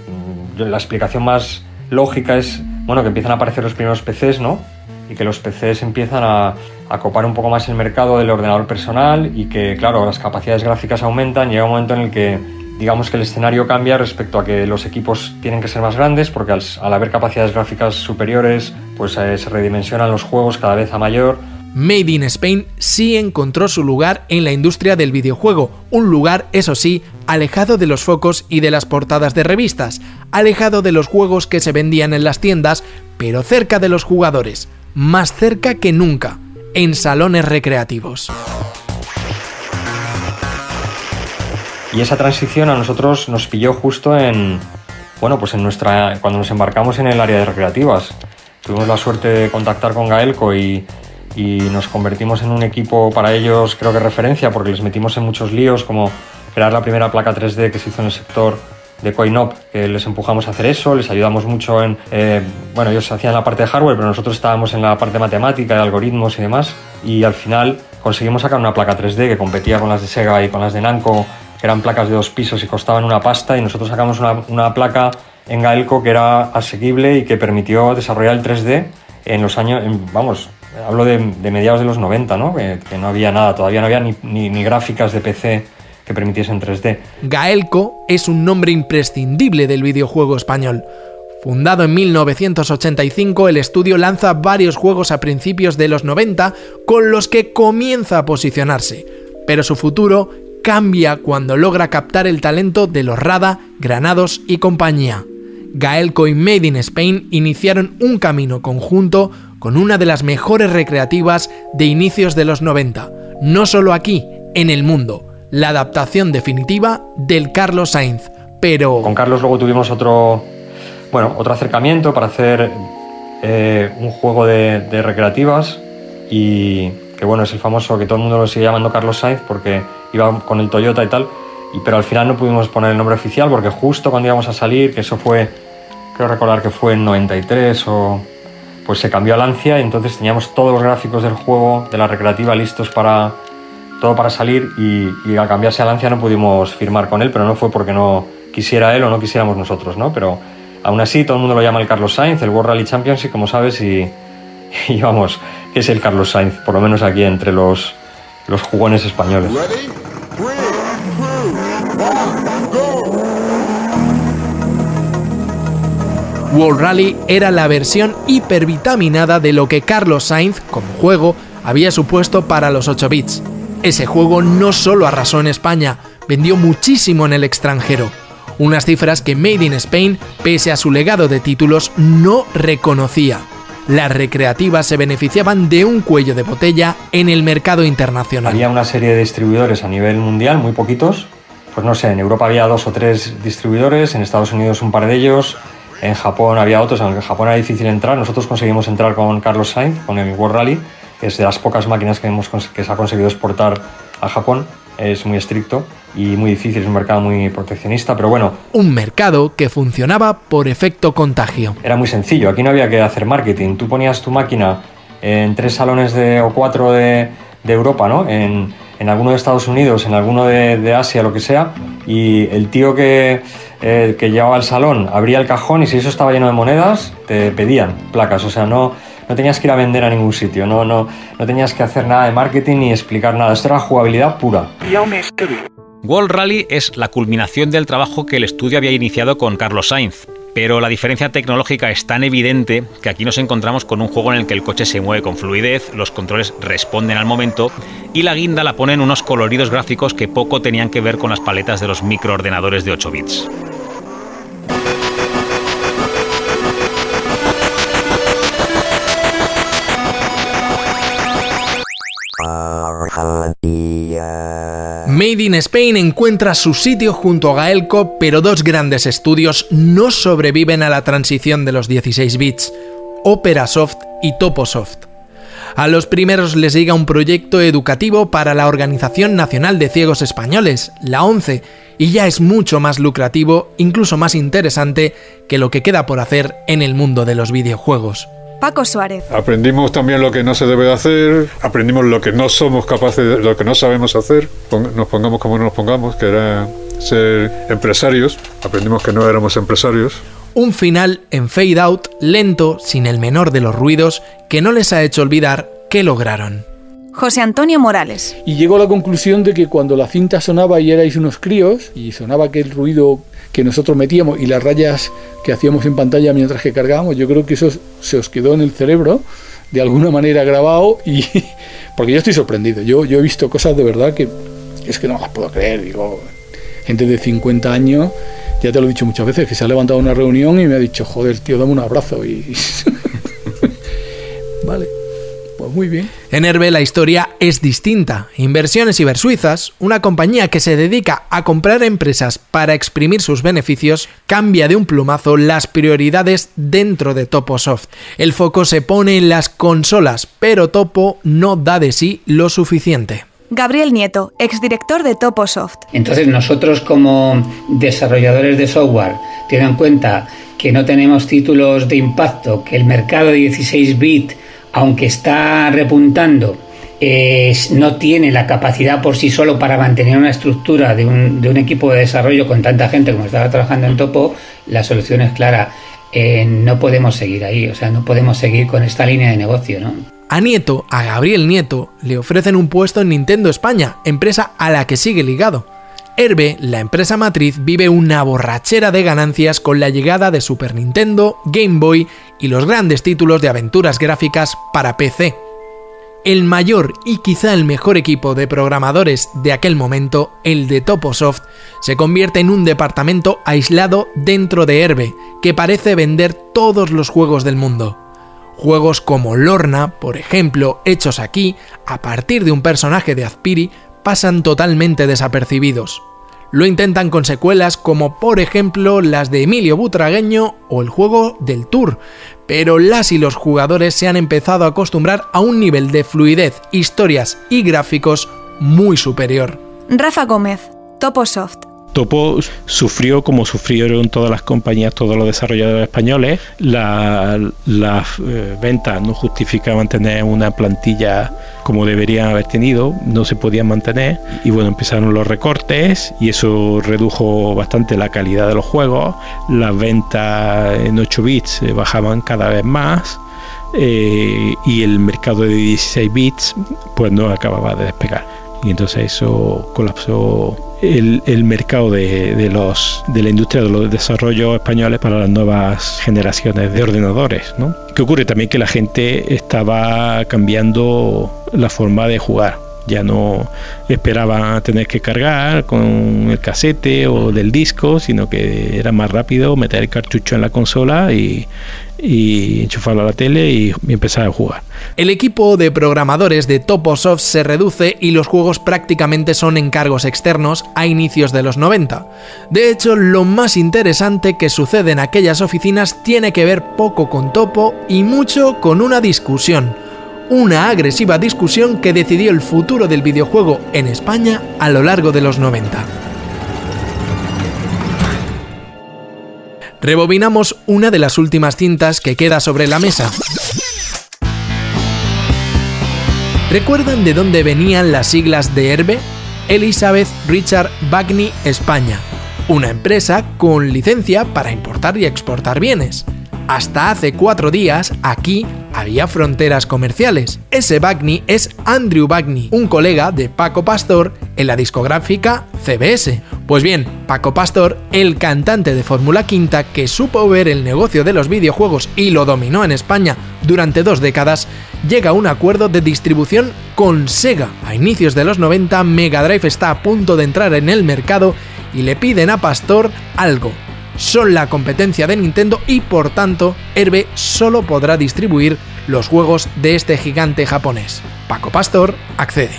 la explicación más lógica es bueno, que empiezan a aparecer los primeros PCs, ¿no? Y que los PCs empiezan a, copar un poco más el mercado del ordenador personal y que, claro, las capacidades gráficas aumentan. Llega un momento en el que, digamos que el escenario cambia respecto a que los equipos tienen que ser más grandes, porque al, al haber capacidades gráficas superiores, pues eh, se redimensionan los juegos cada vez a mayor Made in Spain sí encontró su lugar en la industria del videojuego, un lugar, eso sí, alejado de los focos y de las portadas de revistas, alejado de los juegos que se vendían en las tiendas, pero cerca de los jugadores, más cerca que nunca, en salones recreativos. Y esa transición a nosotros nos pilló justo en, bueno, pues en nuestra, cuando nos embarcamos en el área de recreativas. Tuvimos la suerte de contactar con Gaelco y, y nos convertimos en un equipo para ellos, creo que referencia, porque les metimos en muchos líos, como crear la primera placa 3D que se hizo en el sector de CoinOp, que les empujamos a hacer eso, les ayudamos mucho en, eh, bueno, ellos hacían la parte de hardware, pero nosotros estábamos en la parte matemática, de algoritmos y demás, y al final conseguimos sacar una placa 3D que competía con las de Sega y con las de Namco, que eran placas de dos pisos y costaban una pasta, y nosotros sacamos una, una placa en Gaelco que era asequible y que permitió desarrollar el 3D en los años, vamos, hablo de, mediados de los 90, ¿no? Que, que, no había nada, todavía no había ni, ni, ni gráficas de PC que permitiesen 3D. Gaelco es un nombre imprescindible del videojuego español. Fundado en 1985, el estudio lanza varios juegos a principios de los 90 con los que comienza a posicionarse, pero su futuro cambia cuando logra captar el talento de los Rada, Granados y compañía. Gaelco y Made in Spain iniciaron un camino conjunto con una de las mejores recreativas de inicios de los 90, no solo aquí, en el mundo, la adaptación definitiva del Carlos Sainz, pero... Con Carlos luego tuvimos otro, bueno, otro acercamiento para hacer eh, un juego de, recreativas y que bueno, es el famoso que todo el mundo lo sigue llamando Carlos Sainz porque iba con el Toyota y tal, y, pero al final no pudimos poner el nombre oficial porque justo cuando íbamos a salir, que eso fue, creo recordar que fue en 93 o... Pues se cambió a Lancia y entonces teníamos todos los gráficos del juego, de la recreativa, listos para, todo para salir y, al cambiarse a Lancia no pudimos firmar con él, pero no fue porque no quisiera él o no quisiéramos nosotros, ¿no? Pero aún así todo el mundo lo llama el Carlos Sainz, el World Rally Championship, como sabes, y vamos, que es el Carlos Sainz, por lo menos aquí entre los, los jugones españoles. World Rally era la versión hipervitaminada de lo que Carlos Sainz, como juego, había supuesto para los 8 bits. Ese juego no solo arrasó en España, vendió muchísimo en el extranjero. Unas cifras que Made in Spain, pese a su legado de títulos, no reconocía. Las recreativas se beneficiaban de un cuello de botella en el mercado internacional. Había una serie de distribuidores a nivel mundial, muy poquitos. Pues no sé, en Europa había dos o tres distribuidores, en Estados Unidos un par de ellos, en Japón había otros, aunque en Japón era difícil entrar. Nosotros conseguimos entrar con Carlos Sainz, con el World Rally, que es de las pocas máquinas que, hemos, que se ha conseguido exportar a Japón. Es muy estricto y muy difícil, es un mercado muy proteccionista, pero bueno. Un mercado que funcionaba por efecto contagio. Era muy sencillo, aquí no había que hacer marketing. Tú ponías tu máquina en tres salones de, o cuatro de, de Europa, ¿no? En, en, alguno de Estados Unidos, en alguno de, de Asia, lo que sea, y el tío que, que llevaba el salón abría el cajón y si eso estaba lleno de monedas, te pedían placas, o sea, no no tenías que ir a vender a ningún sitio, no, no, no tenías que hacer nada de marketing ni explicar nada, esto era jugabilidad pura. World Rally es la culminación del trabajo que el estudio había iniciado con Carlos Sainz, pero la diferencia tecnológica es tan evidente que aquí nos encontramos con un juego en el que el coche se mueve con fluidez, los controles responden al momento y la guinda la ponen unos coloridos gráficos que poco tenían que ver con las paletas de los microordenadores de 8 bits. Made in Spain encuentra su sitio junto a Gaelco, pero dos grandes estudios no sobreviven a la transición de los 16 bits, Operasoft y Toposoft. A los primeros les llega un proyecto educativo para la Organización Nacional de Ciegos Españoles, la ONCE, y ya es mucho más lucrativo, incluso más interesante, que lo que queda por hacer en el mundo de los videojuegos. Paco Suárez. Aprendimos también lo que no se debe de hacer, aprendimos lo que no somos capaces, de, lo que no sabemos hacer, nos pongamos como nos pongamos, que era ser empresarios, aprendimos que no éramos empresarios. Un final en fade out, lento, sin el menor de los ruidos, que no les ha hecho olvidar qué lograron. José Antonio Morales. Y llegó a la conclusión de que cuando la cinta sonaba y erais unos críos, y sonaba aquel ruido que nosotros metíamos y las rayas que hacíamos en pantalla mientras que cargábamos, yo creo que eso se os quedó en el cerebro de alguna manera grabado y porque yo estoy sorprendido. Yo, yo he visto cosas de verdad que es que no las puedo creer. Digo, gente de 50 años, ya te lo he dicho muchas veces, que se ha levantado una reunión y me ha dicho, joder, tío, dame un abrazo. Y vale. Muy bien. En Herbe la historia es distinta. Inversiones Ibersuizas, una compañía que se dedica a comprar empresas para exprimir sus beneficios, cambia de un plumazo las prioridades dentro de Toposoft. El foco se pone en las consolas, pero Topo no da de sí lo suficiente. Gabriel Nieto, exdirector de Toposoft. Entonces nosotros como desarrolladores de software, teniendo en cuenta que no tenemos títulos de impacto, que el mercado de 16 bits aunque está repuntando, no tiene la capacidad por sí solo para mantener una estructura de un, equipo de desarrollo con tanta gente como estaba trabajando en Topo, la solución es clara. Eh, no podemos seguir ahí, o sea, no podemos seguir con esta línea de negocio, ¿no? A Nieto, a Gabriel Nieto, le ofrecen un puesto en Nintendo España, empresa a la que sigue ligado. Herbe, la empresa matriz, vive una borrachera de ganancias con la llegada de Super Nintendo, Game Boy y los grandes títulos de aventuras gráficas para PC. El mayor y quizá el mejor equipo de programadores de aquel momento, el de Toposoft, se convierte en un departamento aislado dentro de Herbe, que parece vender todos los juegos del mundo. Juegos como Lorna, por ejemplo, hechos aquí, a partir de un personaje de Azpiri, pasan totalmente desapercibidos. Lo intentan con secuelas como por ejemplo las de Emilio Butragueño o el juego del Tour, pero las y los jugadores se han empezado a acostumbrar a un nivel de fluidez, historias y gráficos muy superior. Rafa Gómez, Toposoft. Topo sufrió como sufrieron todas las compañías, todos los desarrolladores españoles. Las eh, ventas no justificaban tener una plantilla como deberían haber tenido, no se podían mantener. Y bueno, empezaron los recortes y eso redujo bastante la calidad de los juegos. Las ventas en 8 bits eh, bajaban cada vez más. Eh, y el mercado de 16 bits pues no acababa de despegar y entonces eso colapsó el, mercado de, los, de la industria de los desarrollos españoles para las nuevas generaciones de ordenadores. ¿no? ¿Qué ocurre también? Que la gente estaba cambiando la forma de jugar. Ya no esperaba tener que cargar con el casete o del disco, sino que era más rápido meter el cartucho en la consola y, y enchufarlo a la tele y, empezar a jugar. El equipo de programadores de Toposoft se reduce y los juegos prácticamente son encargos externos a inicios de los 90. De hecho, lo más interesante que sucede en aquellas oficinas tiene que ver poco con Topo y mucho con una discusión. Una agresiva discusión que decidió el futuro del videojuego en España a lo largo de los 90. rebobinamos una de las últimas cintas que queda sobre la mesa. ¿Recuerdan de dónde venían las siglas de Herbe? Elizabeth Richard Bagney España, una empresa con licencia para importar y exportar bienes. Hasta hace cuatro días, aquí había fronteras comerciales. Ese Bagney es Andrew Bagney, un colega de Paco Pastor en la discográfica CBS. Pues bien, Paco Pastor, el cantante de Fórmula Quinta que supo ver el negocio de los videojuegos y lo dominó en España durante dos décadas, llega a un acuerdo de distribución con Sega. A inicios de los 90, Mega Drive está a punto de entrar en el mercado y le piden a Pastor algo, son la competencia de Nintendo y por tanto Herbe solo podrá distribuir los juegos de este gigante japonés. Paco Pastor accede.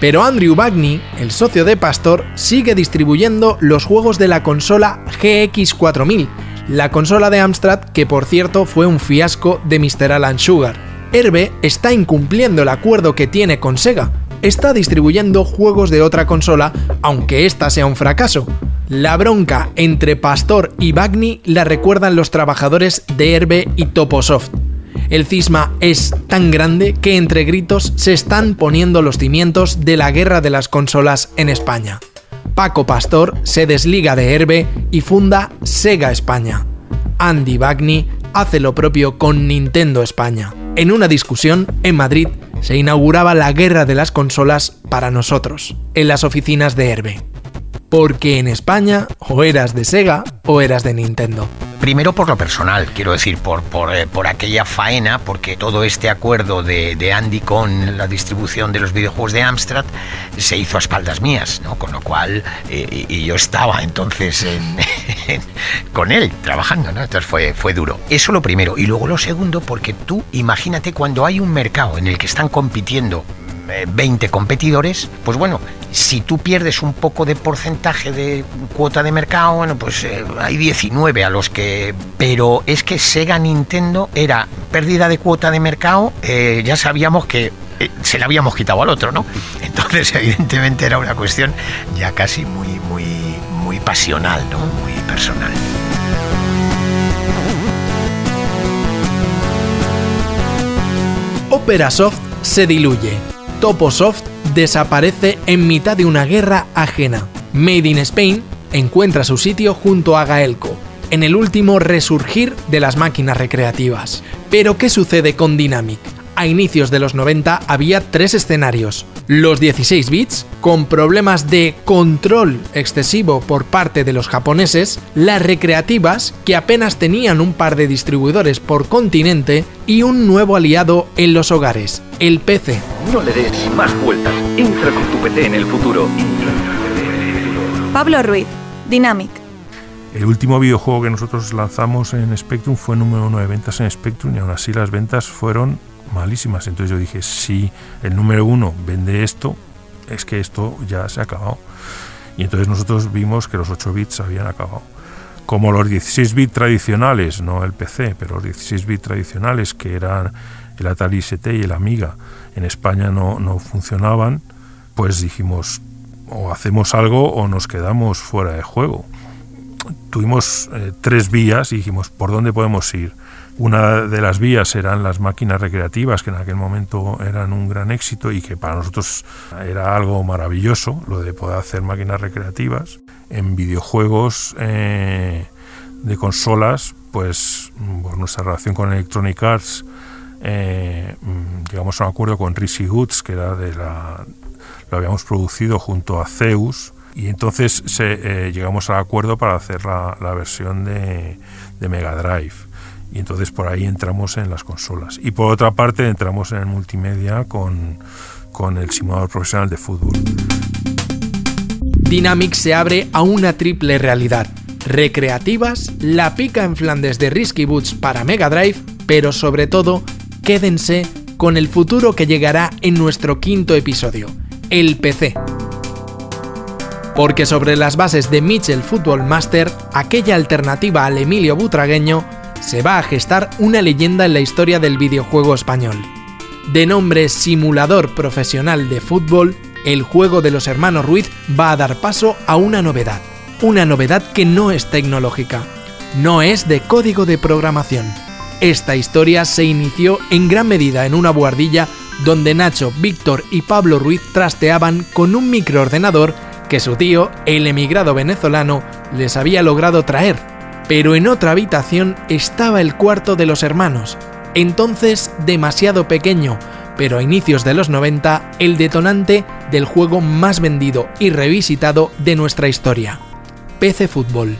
Pero Andrew Bagney, el socio de Pastor, sigue distribuyendo los juegos de la consola GX4000, la consola de Amstrad que por cierto fue un fiasco de Mr. Alan Sugar. Herbe está incumpliendo el acuerdo que tiene con Sega. Está distribuyendo juegos de otra consola, aunque esta sea un fracaso. La bronca entre Pastor y Bagni la recuerdan los trabajadores de Herbe y Toposoft. El cisma es tan grande que entre gritos se están poniendo los cimientos de la guerra de las consolas en España. Paco Pastor se desliga de Herbe y funda Sega España. Andy Bagni hace lo propio con Nintendo España. En una discusión en Madrid se inauguraba la guerra de las consolas para nosotros, en las oficinas de Herbe porque en España o eras de Sega o eras de Nintendo. Primero por lo personal, quiero decir, por, por, eh, por aquella faena, porque todo este acuerdo de, de, Andy con la distribución de los videojuegos de Amstrad se hizo a espaldas mías, ¿no? Con lo cual, eh, y yo estaba entonces en, con él trabajando, ¿no? Entonces fue, fue duro. Eso lo primero. Y luego lo segundo, porque tú imagínate cuando hay un mercado en el que están compitiendo 20 competidores, pues bueno, si tú pierdes un poco de porcentaje de cuota de mercado, bueno, pues eh, hay 19 a los que... Pero es que Sega Nintendo era pérdida de cuota de mercado, eh, ya sabíamos que eh, se la habíamos quitado al otro, ¿no? Entonces, evidentemente era una cuestión ya casi muy, muy, muy pasional, ¿no? Muy personal. Operasoft se diluye Toposoft desaparece en mitad de una guerra ajena. Made in Spain encuentra su sitio junto a Gaelco, en el último resurgir de las máquinas recreativas. Pero ¿qué sucede con Dynamic? A inicios de los 90 había tres escenarios. Los 16 bits, con problemas de control excesivo por parte de los japoneses, las recreativas, que apenas tenían un par de distribuidores por continente, y un nuevo aliado en los hogares, el PC. No le des más vueltas, entra con tu PC en el futuro. Pablo Ruiz, Dynamic. El último videojuego que nosotros lanzamos en Spectrum fue número uno de ventas en Spectrum y aún así las ventas fueron malísimas. Entonces yo dije, si el número uno vende esto, es que esto ya se ha acabado. Y entonces nosotros vimos que los 8 bits habían acabado. Como los 16 bits tradicionales, no el PC, pero los 16 bits tradicionales que eran el Atari ST y el Amiga, en España no, no funcionaban, pues dijimos, o hacemos algo o nos quedamos fuera de juego. Tuvimos eh, tres vías y dijimos, ¿por dónde podemos ir? Una de las vías eran las máquinas recreativas, que en aquel momento eran un gran éxito y que para nosotros era algo maravilloso, lo de poder hacer máquinas recreativas. En videojuegos eh, de consolas, pues por nuestra relación con Electronic Arts, eh, llegamos a un acuerdo con Risi Goods, que era de la, lo habíamos producido junto a Zeus, y entonces se, eh, llegamos al acuerdo para hacer la, la versión de, de Mega Drive y entonces por ahí entramos en las consolas. Y por otra parte entramos en el multimedia con, con el simulador profesional de fútbol. Dynamic se abre a una triple realidad. Recreativas, la pica en Flandes de Risky Boots para Mega Drive, pero sobre todo, quédense con el futuro que llegará en nuestro quinto episodio, el PC. Porque sobre las bases de Mitchell Football Master, aquella alternativa al Emilio Butragueño, se va a gestar una leyenda en la historia del videojuego español. De nombre Simulador Profesional de Fútbol, el juego de los hermanos Ruiz va a dar paso a una novedad. Una novedad que no es tecnológica, no es de código de programación. Esta historia se inició en gran medida en una buhardilla donde Nacho, Víctor y Pablo Ruiz trasteaban con un microordenador que su tío, el emigrado venezolano, les había logrado traer pero en otra habitación estaba el cuarto de los hermanos, entonces demasiado pequeño, pero a inicios de los 90 el detonante del juego más vendido y revisitado de nuestra historia, PC Fútbol.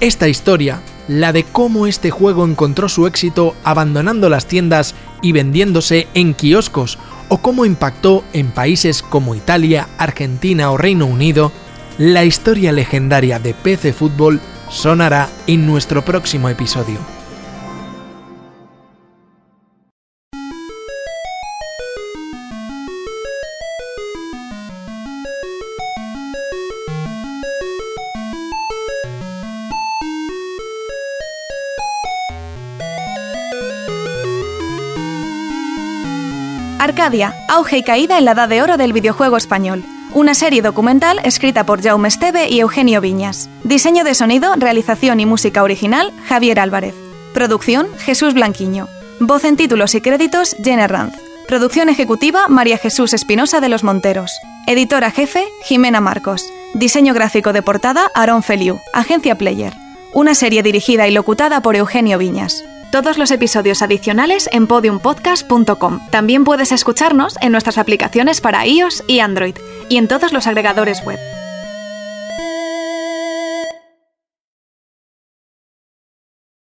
Esta historia, la de cómo este juego encontró su éxito abandonando las tiendas y vendiéndose en kioscos, o cómo impactó en países como Italia, Argentina o Reino Unido, la historia legendaria de PC Fútbol sonará en nuestro próximo episodio. Arcadia, auge y caída en la edad de oro del videojuego español una serie documental escrita por Jaume Esteve y Eugenio Viñas. Diseño de sonido, realización y música original, Javier Álvarez. Producción, Jesús Blanquiño. Voz en títulos y créditos, Jenner Ranz. Producción ejecutiva, María Jesús Espinosa de los Monteros. Editora jefe, Jimena Marcos. Diseño gráfico de portada, Aaron Feliu. Agencia Player. Una serie dirigida y locutada por Eugenio Viñas. Todos los episodios adicionales en podiumpodcast.com. También puedes escucharnos en nuestras aplicaciones para iOS y Android y en todos los agregadores web.